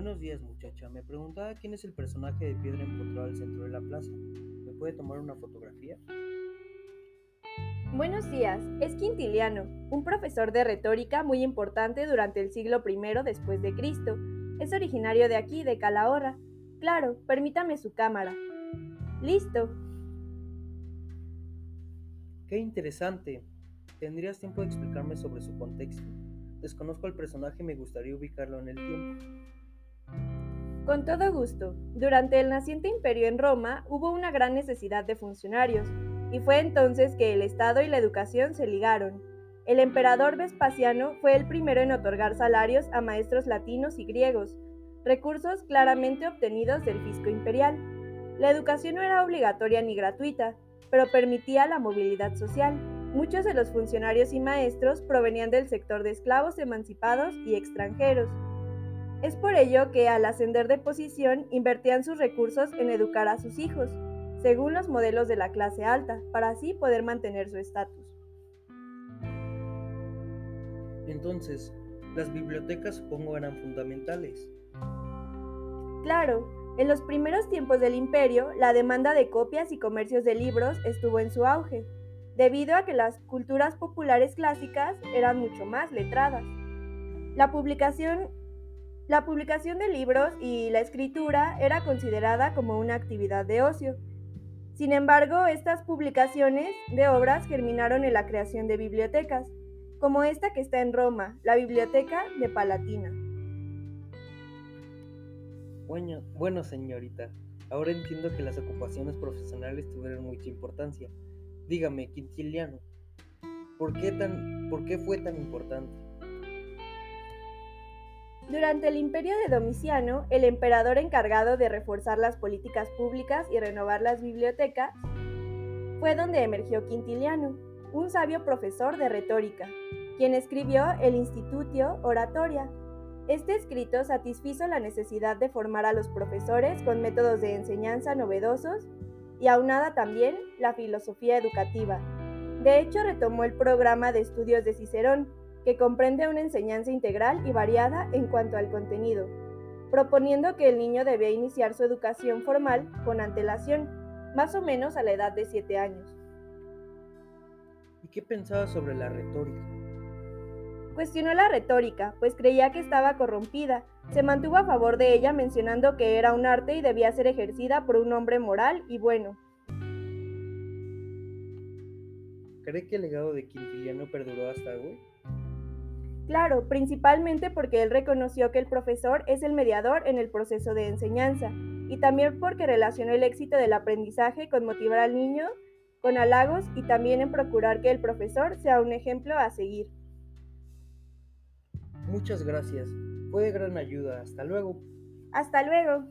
días, muchacha. Me preguntaba quién es el personaje de piedra encontrado al centro de la plaza. ¿Me puede tomar una fotografía? Buenos días, es Quintiliano, un profesor de retórica muy importante durante el siglo I después de Cristo. Es originario de aquí, de Calahorra. Claro, permítame su cámara. Listo. Qué interesante. ¿Tendrías tiempo de explicarme sobre su contexto? Desconozco al personaje y me gustaría ubicarlo en el tiempo. Con todo gusto. Durante el naciente imperio en Roma hubo una gran necesidad de funcionarios, y fue entonces que el Estado y la educación se ligaron. El emperador Vespasiano fue el primero en otorgar salarios a maestros latinos y griegos, recursos claramente obtenidos del fisco imperial. La educación no era obligatoria ni gratuita, pero permitía la movilidad social. Muchos de los funcionarios y maestros provenían del sector de esclavos emancipados y extranjeros. Es por ello que al ascender de posición invertían sus recursos en educar a sus hijos, según los modelos de la clase alta, para así poder mantener su estatus. Entonces, las bibliotecas supongo eran fundamentales. Claro, en los primeros tiempos del imperio, la demanda de copias y comercios de libros estuvo en su auge, debido a que las culturas populares clásicas eran mucho más letradas. La publicación, la publicación de libros y la escritura era considerada como una actividad de ocio, sin embargo, estas publicaciones de obras germinaron en la creación de bibliotecas, como esta que está en Roma, la Biblioteca de Palatina. Bueno, bueno, señorita, ahora entiendo que las ocupaciones profesionales tuvieron mucha importancia. Dígame, Quintiliano, ¿por qué, tan, ¿por qué fue tan importante? Durante el imperio de Domiciano, el emperador encargado de reforzar las políticas públicas y renovar las bibliotecas, fue donde emergió Quintiliano, un sabio profesor de retórica, quien escribió el Institutio Oratoria. Este escrito satisfizo la necesidad de formar a los profesores con métodos de enseñanza novedosos y aunada también la filosofía educativa. De hecho, retomó el programa de estudios de Cicerón, que comprende una enseñanza integral y variada en cuanto al contenido, proponiendo que el niño debía iniciar su educación formal con antelación, más o menos a la edad de 7 años. ¿Y qué pensaba sobre la retórica? Cuestionó la retórica, pues creía que estaba corrompida. Se mantuvo a favor de ella mencionando que era un arte y debía ser ejercida por un hombre moral y bueno. ¿Cree que el legado de Quintiliano perduró hasta hoy? Claro, principalmente porque él reconoció que el profesor es el mediador en el proceso de enseñanza y también porque relacionó el éxito del aprendizaje con motivar al niño con halagos y también en procurar que el profesor sea un ejemplo a seguir. Muchas gracias. Fue de gran ayuda. Hasta luego. Hasta luego.